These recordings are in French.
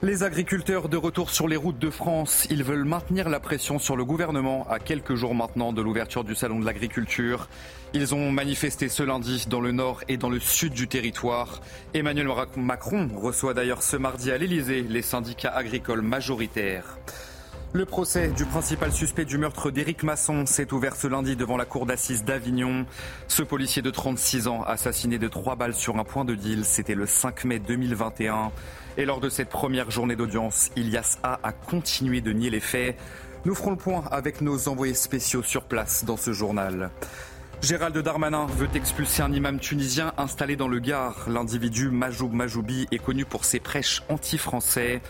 Les agriculteurs de retour sur les routes de France, ils veulent maintenir la pression sur le gouvernement à quelques jours maintenant de l'ouverture du salon de l'agriculture. Ils ont manifesté ce lundi dans le nord et dans le sud du territoire. Emmanuel Macron reçoit d'ailleurs ce mardi à l'Elysée les syndicats agricoles majoritaires. Le procès du principal suspect du meurtre d'Éric Masson s'est ouvert ce lundi devant la cour d'assises d'Avignon. Ce policier de 36 ans, assassiné de trois balles sur un point de deal, c'était le 5 mai 2021. Et lors de cette première journée d'audience, Ilias A a continué de nier les faits. Nous ferons le point avec nos envoyés spéciaux sur place dans ce journal. Gérald Darmanin veut expulser un imam tunisien installé dans le Gard. L'individu Majoub Majoubi est connu pour ses prêches anti-français.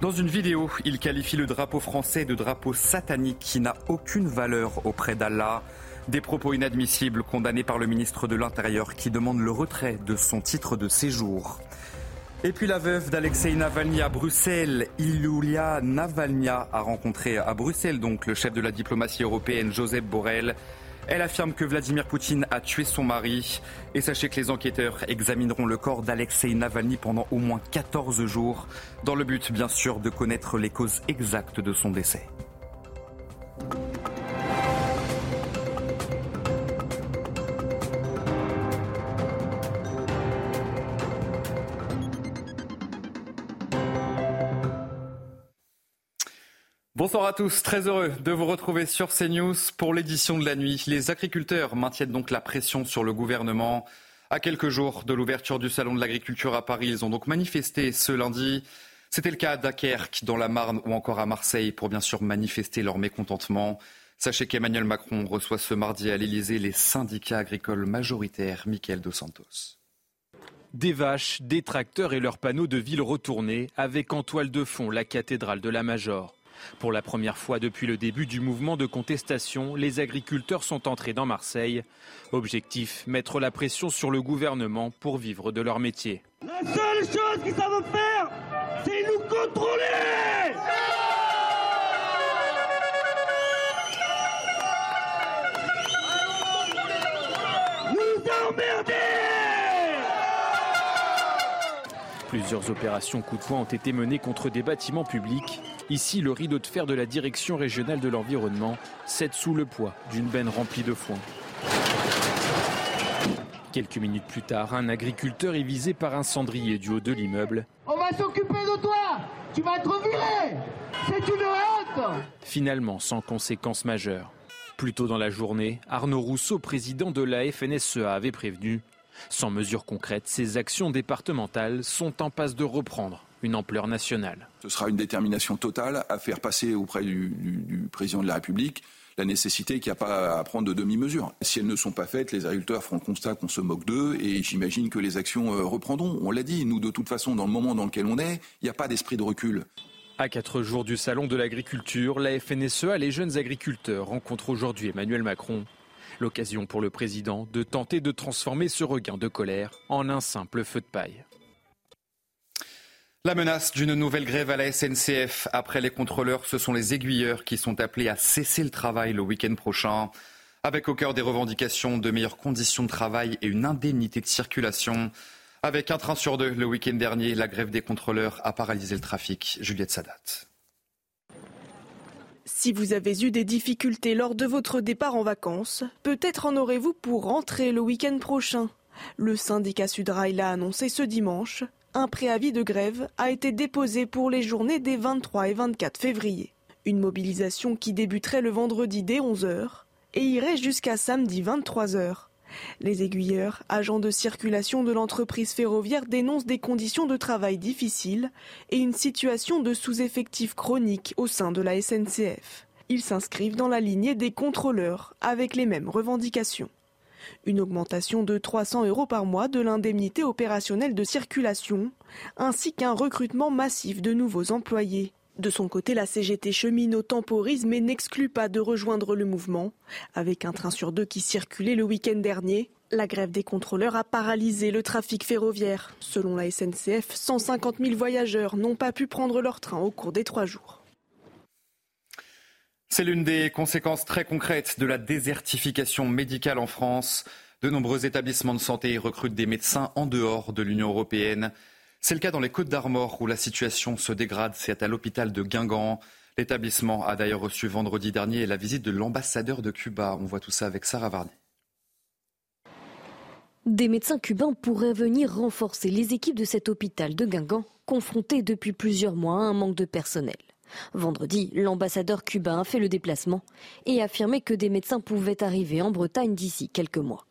Dans une vidéo, il qualifie le drapeau français de drapeau satanique qui n'a aucune valeur auprès d'Allah. Des propos inadmissibles condamnés par le ministre de l'Intérieur qui demande le retrait de son titre de séjour. Et puis la veuve d'Alexei Navalny à Bruxelles, Ilulia Navalnya, a rencontré à Bruxelles donc le chef de la diplomatie européenne Joseph Borrell. Elle affirme que Vladimir Poutine a tué son mari. Et sachez que les enquêteurs examineront le corps d'Alexei Navalny pendant au moins 14 jours, dans le but bien sûr de connaître les causes exactes de son décès. Bonsoir à tous, très heureux de vous retrouver sur CNews pour l'édition de la nuit. Les agriculteurs maintiennent donc la pression sur le gouvernement. À quelques jours de l'ouverture du Salon de l'agriculture à Paris, ils ont donc manifesté ce lundi. C'était le cas à Dunkerque, dans la Marne ou encore à Marseille pour bien sûr manifester leur mécontentement. Sachez qu'Emmanuel Macron reçoit ce mardi à l'Elysée les syndicats agricoles majoritaires, Michael Dos Santos. Des vaches, des tracteurs et leurs panneaux de ville retournés avec en toile de fond la cathédrale de la Major. Pour la première fois depuis le début du mouvement de contestation, les agriculteurs sont entrés dans Marseille. Objectif, mettre la pression sur le gouvernement pour vivre de leur métier. La seule chose qu'ils savent faire, c'est nous contrôler Nous emmerder Plusieurs opérations coup de poing ont été menées contre des bâtiments publics. Ici, le rideau de fer de la direction régionale de l'environnement cède sous le poids d'une benne remplie de foin. Quelques minutes plus tard, un agriculteur est visé par un cendrier du haut de l'immeuble. On va s'occuper de toi Tu vas être viré C'est une honte Finalement, sans conséquences majeures. Plus tôt dans la journée, Arnaud Rousseau, président de la FNSEA, avait prévenu sans mesures concrètes, ces actions départementales sont en passe de reprendre une ampleur nationale. Ce sera une détermination totale à faire passer auprès du, président de la République la nécessité qu'il n'y a pas à prendre de demi-mesures. Si elles ne sont pas faites, les agriculteurs feront le constat qu'on se moque d'eux et j'imagine que les actions euh, reprendront. On l'a dit, nous de toute façon, dans le moment dans lequel on est, il n'y a pas d'esprit de recul. À quatre jours du salon de l'agriculture, la FNSEA, les jeunes agriculteurs rencontrent aujourd'hui Emmanuel Macron. L'occasion pour le président de tenter de transformer ce regain de colère en un simple feu de paille. La menace d'une nouvelle grève à la SNCF. Après les contrôleurs, ce sont les aiguilleurs qui sont appelés à cesser le travail le week-end prochain. Avec au cœur des revendications de meilleures conditions de travail et une indemnité de circulation. Avec un train sur deux le week-end dernier, la grève des contrôleurs a paralysé le trafic. Juliette Sadat. Si vous avez eu des difficultés lors de votre départ en vacances, peut-être en aurez-vous pour rentrer le week-end prochain. Le syndicat Sudrail l'a annoncé ce dimanche. Un préavis de grève a été déposé pour les journées des 23 et 24 février. Une mobilisation qui débuterait le vendredi dès 11h et irait jusqu'à samedi 23h. Les aiguilleurs, agents de circulation de l'entreprise ferroviaire, dénoncent des conditions de travail difficiles et une situation de sous-effectif chronique au sein de la SNCF. Ils s'inscrivent dans la lignée des contrôleurs avec les mêmes revendications. Une augmentation de 300 euros par mois de l'indemnité opérationnelle de circulation, ainsi qu'un recrutement massif de nouveaux employés. De son côté, la CGT cheminot temporise mais n'exclut pas de rejoindre le mouvement. Avec un train sur deux qui circulait le week-end dernier, la grève des contrôleurs a paralysé le trafic ferroviaire. Selon la SNCF, 150 000 voyageurs n'ont pas pu prendre leur train au cours des trois jours. C'est l'une des conséquences très concrètes de la désertification médicale en France. De nombreux établissements de santé recrutent des médecins en dehors de l'Union européenne. C'est le cas dans les Côtes d'Armor où la situation se dégrade. C'est à l'hôpital de Guingamp. L'établissement a d'ailleurs reçu vendredi dernier la visite de l'ambassadeur de Cuba. On voit tout ça avec Sarah Varney. Des médecins cubains pourraient venir renforcer les équipes de cet hôpital de Guingamp, confronté depuis plusieurs mois à un manque de personnel. Vendredi, l'ambassadeur cubain a fait le déplacement et affirmé que des médecins pouvaient arriver en Bretagne d'ici quelques mois.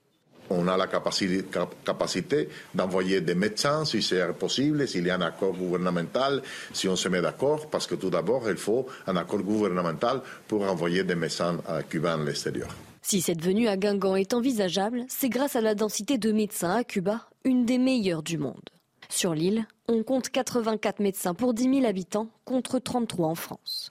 On a la capacité, d'envoyer des médecins si c'est possible, s'il y a un accord gouvernemental, si on se met d'accord, parce que tout d'abord, il faut un accord gouvernemental pour envoyer des médecins cubains à l'extérieur. Si cette venue à Guingamp est envisageable, c'est grâce à la densité de médecins à Cuba, une des meilleures du monde. Sur l'île, on compte 84 médecins pour 10 000 habitants contre 33 en France.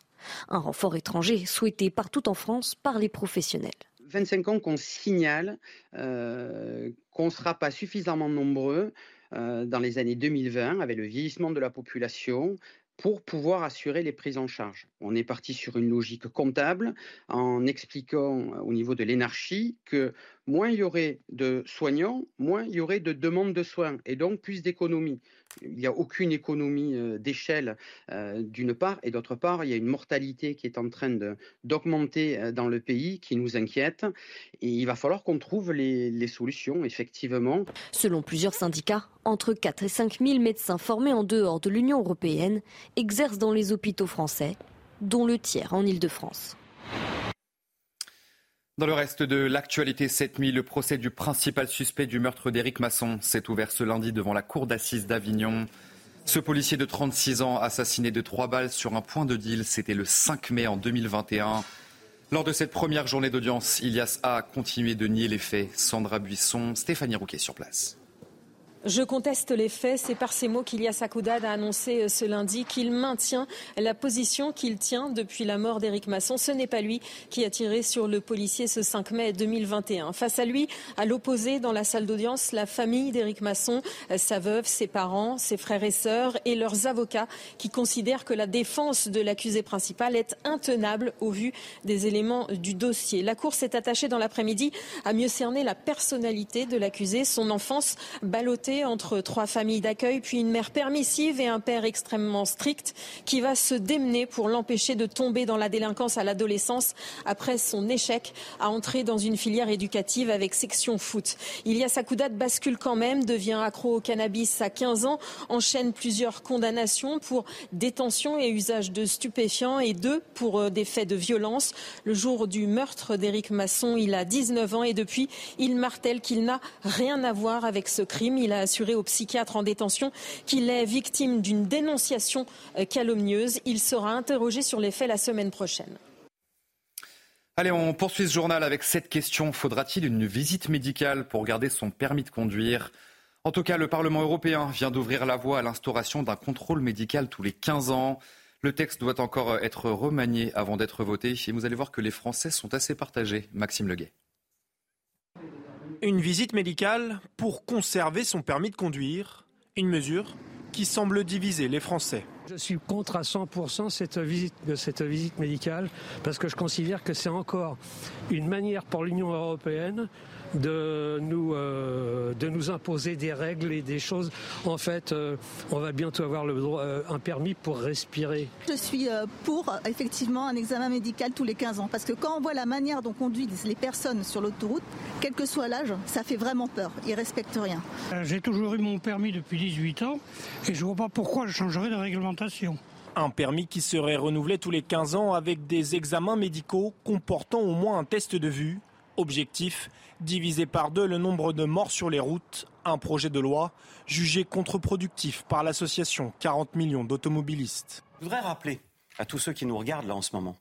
Un renfort étranger souhaité partout en France par les professionnels. 25 ans qu'on signale euh, qu'on ne sera pas suffisamment nombreux euh, dans les années 2020 avec le vieillissement de la population pour pouvoir assurer les prises en charge. On est parti sur une logique comptable en expliquant au niveau de l'énarchie que moins il y aurait de soignants, moins il y aurait de demandes de soins et donc plus d'économies. Il n'y a aucune économie euh, d'échelle euh, d'une part et d'autre part, il y a une mortalité qui est en train d'augmenter euh, dans le pays qui nous inquiète et il va falloir qu'on trouve les, les, solutions effectivement. Selon plusieurs syndicats, entre 4 et 5 000 médecins formés en dehors de l'Union européenne exercent dans les hôpitaux français, dont le tiers en Île-de-France. Dans le reste de l'actualité cette nuit, le procès du principal suspect du meurtre d'Éric Masson s'est ouvert ce lundi devant la cour d'assises d'Avignon. Ce policier de 36 ans, assassiné de trois balles sur un point de deal, c'était le 5 mai en 2021. Lors de cette première journée d'audience, Ilias A a continué de nier les faits. Sandra Buisson, Stéphanie Rouquet sur place. Je conteste les faits. C'est par ces mots qu'Ilias Akoudad a annoncé euh, ce lundi qu'il maintient la position qu'il tient depuis la mort d'Éric Masson. Ce n'est pas lui qui a tiré sur le policier ce 5 mai 2021. Face à lui, à l'opposé, dans la salle d'audience, la famille d'Éric Masson, euh, sa veuve, ses parents, ses frères et sœurs et leurs avocats qui considèrent que la défense de l'accusé principal est intenable au vu des éléments du dossier. La Cour s'est attachée dans l'après-midi à mieux cerner la personnalité de l'accusé, son enfance ballottée entre trois familles d'accueil, puis une mère permissive et un père extrêmement strict qui va se démener pour l'empêcher de tomber dans la délinquance à l'adolescence après son échec à entrer dans une filière éducative avec section foot. Ilias Akoudat bascule quand même, devient accro au cannabis à 15 ans, enchaîne plusieurs condamnations pour détention et usage de stupéfiants et deux pour euh, des faits de violence. Le jour du meurtre d'Éric Masson, il a 19 ans et depuis, il martèle qu'il n'a rien à voir avec ce crime. Assuré au psychiatre en détention qu'il est victime d'une dénonciation euh, calomnieuse. Il sera interrogé sur les faits la semaine prochaine. Allez, on poursuit ce journal avec cette question. Faudra-t-il une visite médicale pour garder son permis de conduire? En tout cas, le Parlement européen vient d'ouvrir la voie à l'instauration d'un contrôle médical tous les 15 ans. Le texte doit encore être remanié avant d'être voté. Et vous allez voir que les Français sont assez partagés. Maxime Leguet. Une visite médicale pour conserver son permis de conduire, une mesure qui semble diviser les Français. Je suis contre à 100% cette visite, de cette visite médicale parce que je considère que c'est encore une manière pour l'Union européenne de nous, euh, de nous imposer des règles et des choses. En fait, euh, on va bientôt avoir le droit, euh, un permis pour respirer. Je suis pour effectivement un examen médical tous les 15 ans parce que quand on voit la manière dont conduisent les personnes sur l'autoroute, quel que soit l'âge, ça fait vraiment peur. Ils respectent rien. J'ai toujours eu mon permis depuis 18 ans et je vois pas pourquoi je changerais de Un permis qui serait renouvelé tous les 15 ans avec des examens médicaux comportant au moins un test de vue Objectif diviser par deux le nombre de morts sur les routes. Un projet de loi jugé contre-productif par l'association 40 millions d'automobilistes. Je voudrais rappeler à tous ceux qui nous regardent là en ce moment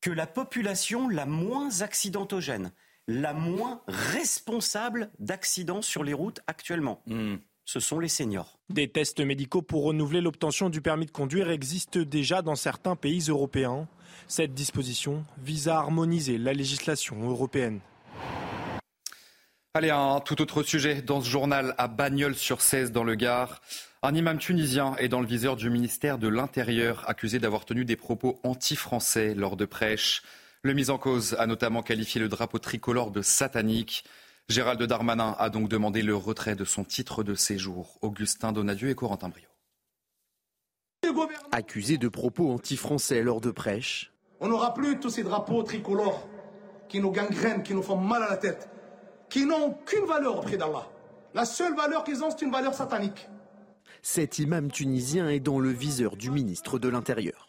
que la population la moins accidentogène, la moins responsable d'accidents sur les routes actuellement, Hmm. Ce sont les seniors. Des tests médicaux pour renouveler l'obtention du permis de conduire existent déjà dans certains pays européens. Cette disposition vise à harmoniser la législation européenne. Allez, un tout autre sujet dans ce journal à Bagnols-sur-Cèze dans le Gard. Un imam tunisien est dans le viseur du ministère de l'Intérieur, accusé d'avoir tenu des propos anti-français lors de prêches. Le mis en cause a notamment qualifié le drapeau tricolore de satanique. Gérald Darmanin a donc demandé le retrait de son titre de séjour. Augustin Donadieu et Corentin Brio. Accusé de propos anti-français lors de prêches, On n'aura plus tous ces drapeaux tricolores qui nous gangrènent, qui nous font mal à la tête, qui n'ont aucune valeur auprès d'Allah. La seule valeur qu'ils ont, c'est une valeur satanique. cet imam tunisien est dans le viseur du ministre de l'Intérieur.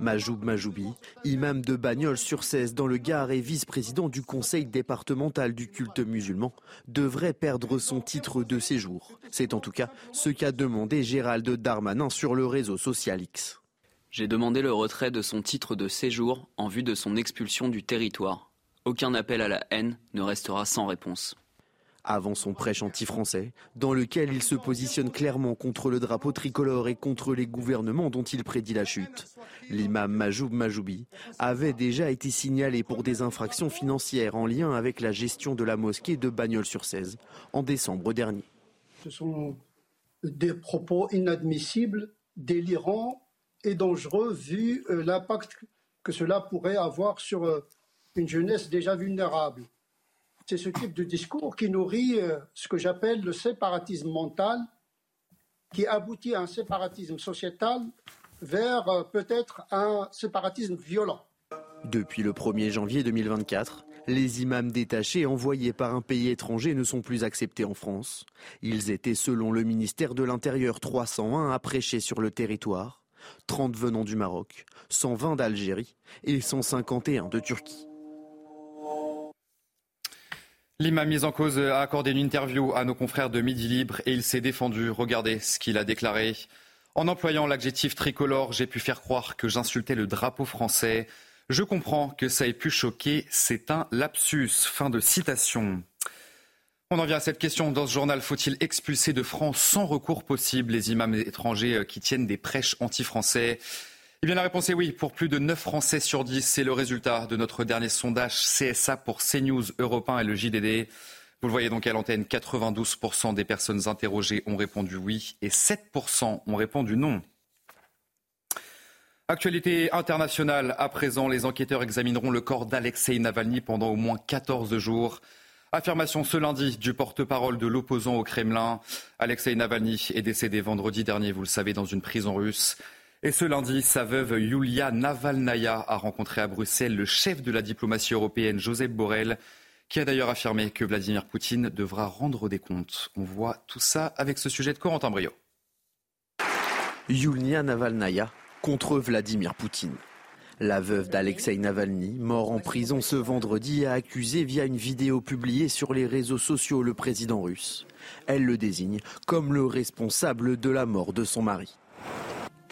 Majoub Majoubi, imam de Bagnols-sur-Cèze dans le Gard et vice-président du conseil départemental du culte musulman, devrait perdre son titre de séjour. C'est en tout cas ce qu'a demandé Gérald Darmanin sur le réseau social X. J'ai demandé le retrait de son titre de séjour en vue de son expulsion du territoire. Aucun appel à la haine ne restera sans réponse. Avant son prêche anti-français, dans lequel il se positionne clairement contre le drapeau tricolore et contre les gouvernements dont il prédit la chute, l'imam Majoub Majoubi avait déjà été signalé pour des infractions financières en lien avec la gestion de la mosquée de Bagnols-sur-Cèze en décembre dernier. Ce sont des propos inadmissibles, délirants et dangereux vu euh, l'impact que cela pourrait avoir sur euh, une jeunesse déjà vulnérable. C'est ce type de discours qui nourrit euh, ce que j'appelle le séparatisme mental, qui aboutit à un séparatisme sociétal vers euh, peut-être un séparatisme violent. Depuis le 1er janvier 2024, les imams détachés envoyés par un pays étranger ne sont plus acceptés en France. Ils étaient, selon le ministère de l'Intérieur, 301 à prêcher sur le territoire, 30 venant du Maroc, 120 d'Algérie et 151 de Turquie. L'imam mis en cause a accordé une interview à nos confrères de Midi Libre et il s'est défendu. Regardez ce qu'il a déclaré. En employant l'adjectif tricolore, j'ai pu faire croire que j'insultais le drapeau français. Je comprends que ça ait pu choquer. C'est un lapsus. Fin de citation. On en vient à cette question. Dans ce journal, faut-il expulser de France sans recours possible les imams étrangers qui tiennent des prêches anti-français? Eh bien, la réponse est oui. Pour plus de 9 Français sur 10, c'est le résultat de notre dernier sondage CSA pour CNews, Europe 1 et le JDD. Vous le voyez donc à l'antenne, 92% des personnes interrogées ont répondu oui et 7% ont répondu non. Actualité internationale. À présent, les enquêteurs examineront le corps d'Alexei Navalny pendant au moins 14 jours. Affirmation ce lundi du porte-parole de l'opposant au Kremlin. Alexei Navalny est décédé vendredi dernier, vous le savez, dans une prison russe. Et ce lundi, sa veuve Yulia Navalnaya a rencontré à Bruxelles le chef de la diplomatie européenne, Joseph Borrell, qui a d'ailleurs affirmé que Vladimir Poutine devra rendre des comptes. On voit tout ça avec ce sujet de Corentin Brio. Yulia Navalnaya contre Vladimir Poutine. La veuve d'Alexei Navalny, mort en prison ce vendredi, a accusé via une vidéo publiée sur les réseaux sociaux le président russe. Elle le désigne comme le responsable de la mort de son mari.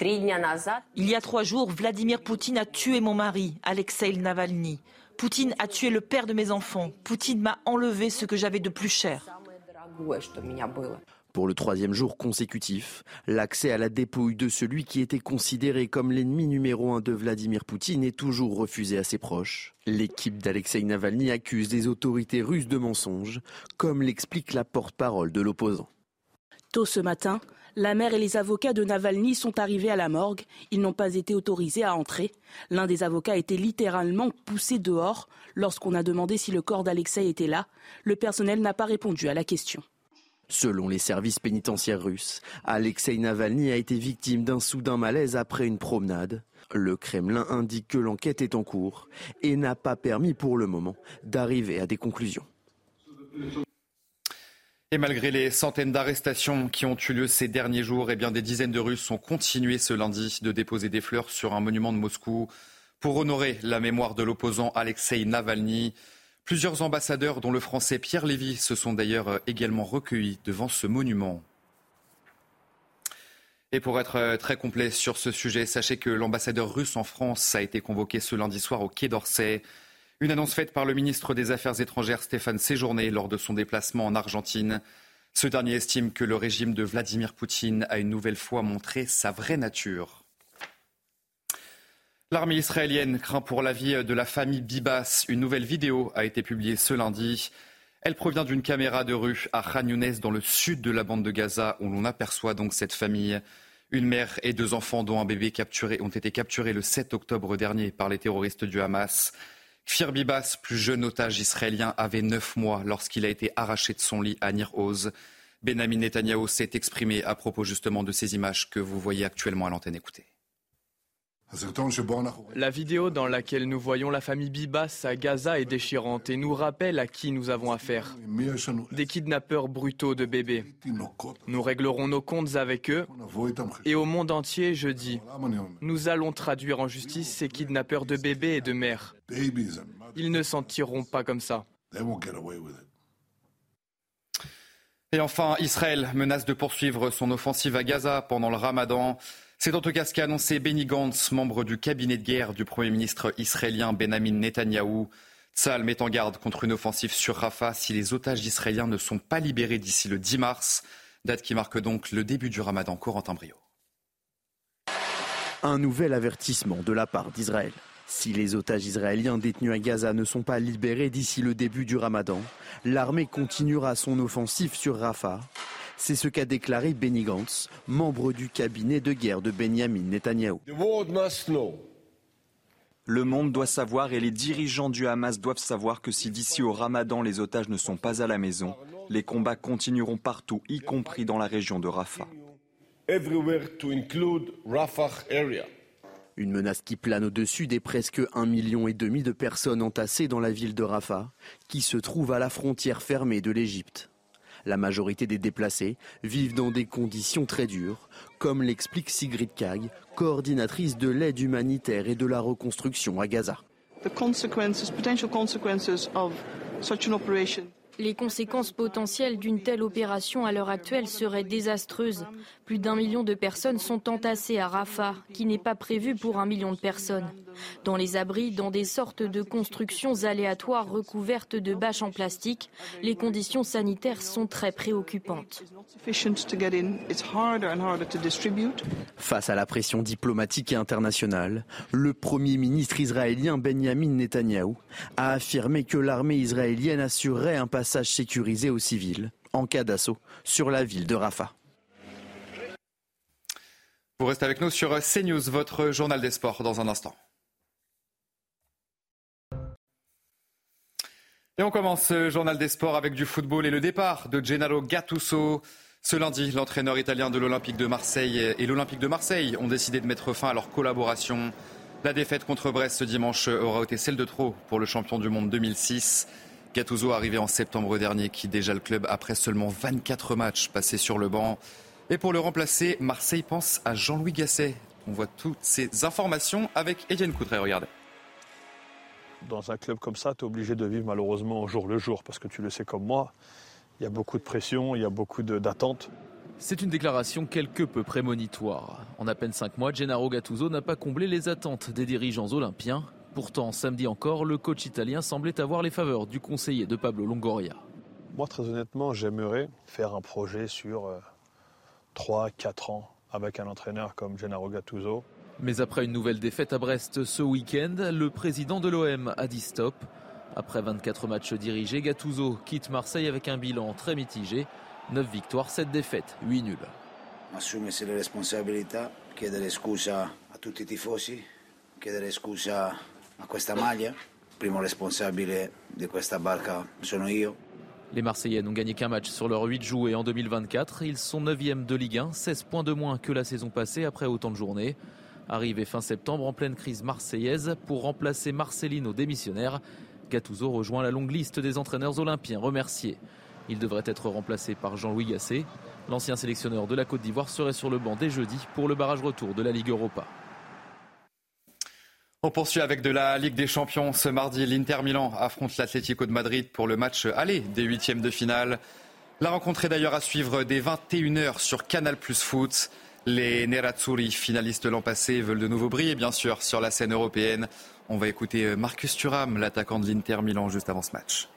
Il y a trois jours, Vladimir Poutine a tué mon mari, Alexei Navalny. Poutine a tué le père de mes enfants. Poutine m'a enlevé ce que j'avais de plus cher. Pour le troisième jour consécutif, l'accès à la dépouille de celui qui était considéré comme l'ennemi numéro un de Vladimir Poutine est toujours refusé à ses proches. L'équipe d'Alexei Navalny accuse les autorités russes de mensonges, comme l'explique la porte-parole de l'opposant. Tôt ce matin, la mère et les avocats de Navalny sont arrivés à la morgue. Ils n'ont pas été autorisés à entrer. L'un des avocats a été littéralement poussé dehors lorsqu'on a demandé si le corps d'Alexei était là. Le personnel n'a pas répondu à la question. Selon les services pénitentiaires russes, Alexei Navalny a été victime d'un soudain malaise après une promenade. Le Kremlin indique que l'enquête est en cours et n'a pas permis pour le moment d'arriver à des conclusions. Et malgré les centaines d'arrestations qui ont eu lieu ces derniers jours, eh bien des dizaines de Russes ont continué ce lundi de déposer des fleurs sur un monument de Moscou pour honorer la mémoire de l'opposant Alexei Navalny. Plusieurs ambassadeurs, dont le français Pierre Lévy, se sont d'ailleurs euh, également recueillis devant ce monument. Et pour être euh, très complet sur ce sujet, sachez que l'ambassadeur russe en France a été convoqué ce lundi soir au Quai d'Orsay. Une annonce faite par le ministre des Affaires étrangères Stéphane Séjourné lors de son déplacement en Argentine. Ce dernier estime que le régime de Vladimir Poutine a une nouvelle fois montré sa vraie nature. L'armée israélienne craint pour la vie de la famille Bibas. Une nouvelle vidéo a été publiée ce lundi. Elle provient d'une caméra de rue à Khan Younes, dans le sud de la bande de Gaza, où l'on aperçoit donc cette famille. Une mère et deux enfants, dont un bébé capturé, ont été capturés le 7 octobre dernier par les terroristes du Hamas. Kfir Bibas, plus jeune otage israélien, avait neuf mois lorsqu'il a été arraché de son lit à Nir Oz. Benjamin Netanyahu s'est exprimé à propos justement de ces images que vous voyez actuellement à l'antenne. Écoutez. La vidéo dans laquelle nous voyons la famille Bibas à Gaza est déchirante et nous rappelle à qui nous avons affaire. Des kidnappeurs brutaux de bébés. Nous réglerons nos comptes avec eux et au monde entier, je dis, nous allons traduire en justice ces kidnappeurs de bébés et de mères. Ils ne s'en tireront pas comme ça. Et enfin, Israël menace de poursuivre son offensive à Gaza pendant le ramadan. C'est en tout cas ce qu'a annoncé Benny Gantz, membre du cabinet de guerre du Premier ministre israélien Benjamin Netanyahou. Tzal met en garde contre une offensive sur Rafah si les otages israéliens ne sont pas libérés d'ici le 10 mars, date qui marque donc le début du ramadan Corentin Brio. Un nouvel avertissement de la part d'Israël. Si les otages israéliens détenus à Gaza ne sont pas libérés d'ici le début du ramadan, l'armée continuera son offensive sur Rafah c'est ce qu'a déclaré Benny Gantz, membre du cabinet de guerre de Benjamin Netanyahou. Le monde doit savoir et les dirigeants du Hamas doivent savoir que si d'ici au ramadan les otages ne sont pas à la maison, les combats continueront partout, y compris dans la région de Rafah. Une menace qui plane au-dessus des presque 1,5 million et demi de personnes entassées dans la ville de Rafah, qui se trouve à la frontière fermée de l'Égypte. La majorité des déplacés vivent dans des conditions très dures, comme l'explique Sigrid Kag, coordinatrice de l'aide humanitaire et de la reconstruction à Gaza. Les conséquences potentielles d'une telle opération à l'heure actuelle seraient désastreuses. Plus d'un million de personnes sont entassées à Rafah, qui n'est pas prévu pour un million de personnes. Dans les abris, dans des sortes de constructions aléatoires recouvertes de bâches en plastique, les conditions sanitaires sont très préoccupantes. Face à la pression diplomatique et internationale, le Premier ministre israélien Benjamin Netanyahou a affirmé que l'armée israélienne assurerait un passage sécurisé aux civils en cas d'assaut sur la ville de Rafah. Vous restez avec nous sur CNews, votre journal des sports, dans un instant. Et on commence ce journal des sports avec du football et le départ de Gennaro Gattuso. Ce lundi, l'entraîneur italien de l'Olympique de Marseille et l'Olympique de Marseille ont décidé de mettre fin à leur collaboration. La défaite contre Brest ce dimanche aura été celle de trop pour le champion du monde 2006. Gattuso arrivé en septembre dernier, qui déjà le club après seulement 24 matchs passés sur le banc. Et pour le remplacer, Marseille pense à Jean-Louis Gasset. On voit toutes ces informations avec Etienne Coutret. Regardez. Dans un club comme ça, tu es obligé de vivre malheureusement au jour le jour, parce que tu le sais comme moi, il y a beaucoup de pression, il y a beaucoup d'attentes. C'est une déclaration quelque peu prémonitoire. En à peine cinq mois, Gennaro Gattuso n'a pas comblé les attentes des dirigeants olympiens. Pourtant, samedi encore, le coach italien semblait avoir les faveurs du conseiller de Pablo Longoria. Moi, très honnêtement, j'aimerais faire un projet sur euh, 3-4 ans avec un entraîneur comme Gennaro Gattuso. Mais après une nouvelle défaite à Brest ce week-end, le président de l'OM a dit stop. Après 24 matchs dirigés, Gattuso quitte Marseille avec un bilan très mitigé. 9 victoires, 7 défaites, 8 nuls. Assumersi le responsabilità, chiedere scusa a tutti i tifosi, chiedere scusa a questa maglia. Primo responsabile di questa barca sono io. Les Marseillais n'ont gagné qu'un match sur leurs 8 joués en 2024. Ils sont 9e de Ligue 1, 16 points de moins que la saison passée après autant de journées. Arrivé fin septembre en pleine crise marseillaise pour remplacer Marcelino démissionnaire, Gattuso rejoint la longue liste des entraîneurs olympiens remerciés. Il devrait être remplacé par Jean-Louis Gasset. L'ancien sélectionneur de la Côte d'Ivoire serait sur le banc dès jeudi pour le barrage retour de la Ligue Europa. On poursuit avec de la Ligue des Champions. Ce mardi, l'Inter Milan affronte l'Atlético de Madrid pour le match aller des huitièmes de finale. La rencontre est d'ailleurs à suivre dès 21h sur Canal Plus Foot. Les Nerazzurri, finalistes l'an passé, veulent de nouveau briller, bien sûr, sur la scène européenne. On va écouter Marcus Thuram, l'attaquant de l'Inter Milan, juste avant ce match.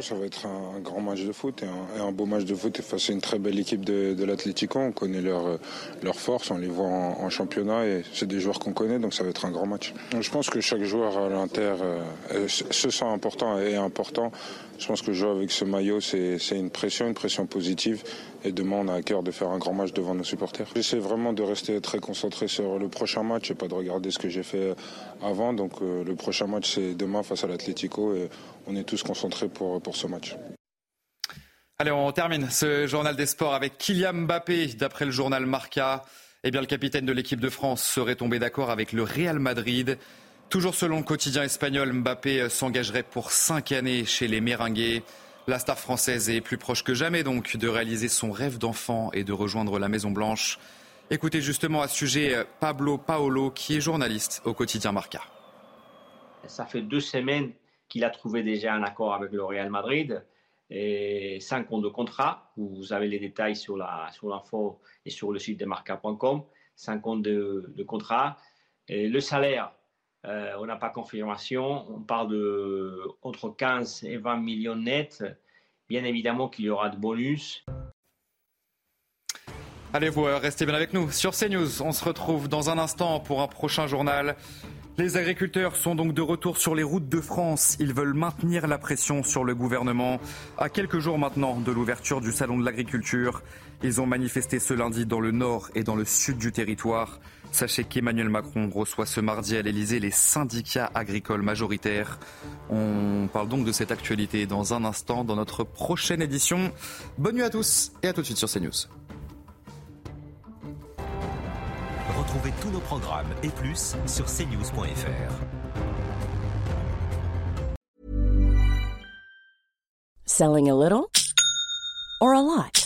Ça va être un, grand match de foot et un, beau match de foot face à une très belle équipe de, de l'Atlético. On connaît leurs leur forces, on les voit en, championnat et c'est des joueurs qu'on connaît, donc ça va être un grand match. Je pense que chaque joueur à l'Inter euh, se sent important et important. Je pense que jouer avec ce maillot, c'est une pression, une pression positive. Et demain, on a à cœur de faire un grand match devant nos supporters. J'essaie vraiment de rester très concentré sur le prochain match et pas de regarder ce que j'ai fait avant. Donc euh, le prochain match, c'est demain face à l'Atlético et on est tous concentrés pour, pour ce match. Allez, on termine ce journal des sports avec Kylian Mbappé. D'après le journal Marca, eh bien, le capitaine de l'équipe de France serait tombé d'accord avec le Real Madrid. Toujours selon le quotidien espagnol, Mbappé s'engagerait pour cinq années chez les Méringues. La star française est plus proche que jamais donc de réaliser son rêve d'enfant et de rejoindre la Maison Blanche. Écoutez justement à ce sujet Pablo Paolo, qui est journaliste au quotidien Marca. Ça fait deux semaines qu'il a trouvé déjà un accord avec le Real Madrid et cinq ans de contrat. Vous avez les détails sur l'info et sur le site de marca.com. Cinq ans de, de contrat. Et le salaire, euh, on n'a pas confirmation. On parle de entre 15 et 20 millions nets. Bien évidemment qu'il y aura de bonus. Allez, vous euh, restez bien avec nous sur CNews. On se retrouve dans un instant pour un prochain journal. Les agriculteurs sont donc de retour sur les routes de France. Ils veulent maintenir la pression sur le gouvernement. À quelques jours maintenant de l'ouverture du Salon de l'agriculture, ils ont manifesté ce lundi dans le nord et dans le sud du territoire. Sachez qu'Emmanuel Macron reçoit ce mardi à l'Elysée les syndicats agricoles majoritaires. On parle donc de cette actualité dans un instant dans notre prochaine édition. Bonne nuit à tous et à tout de suite sur CNews. Retrouvez tous nos programmes et plus sur cnews.fr. Selling a little or a lot?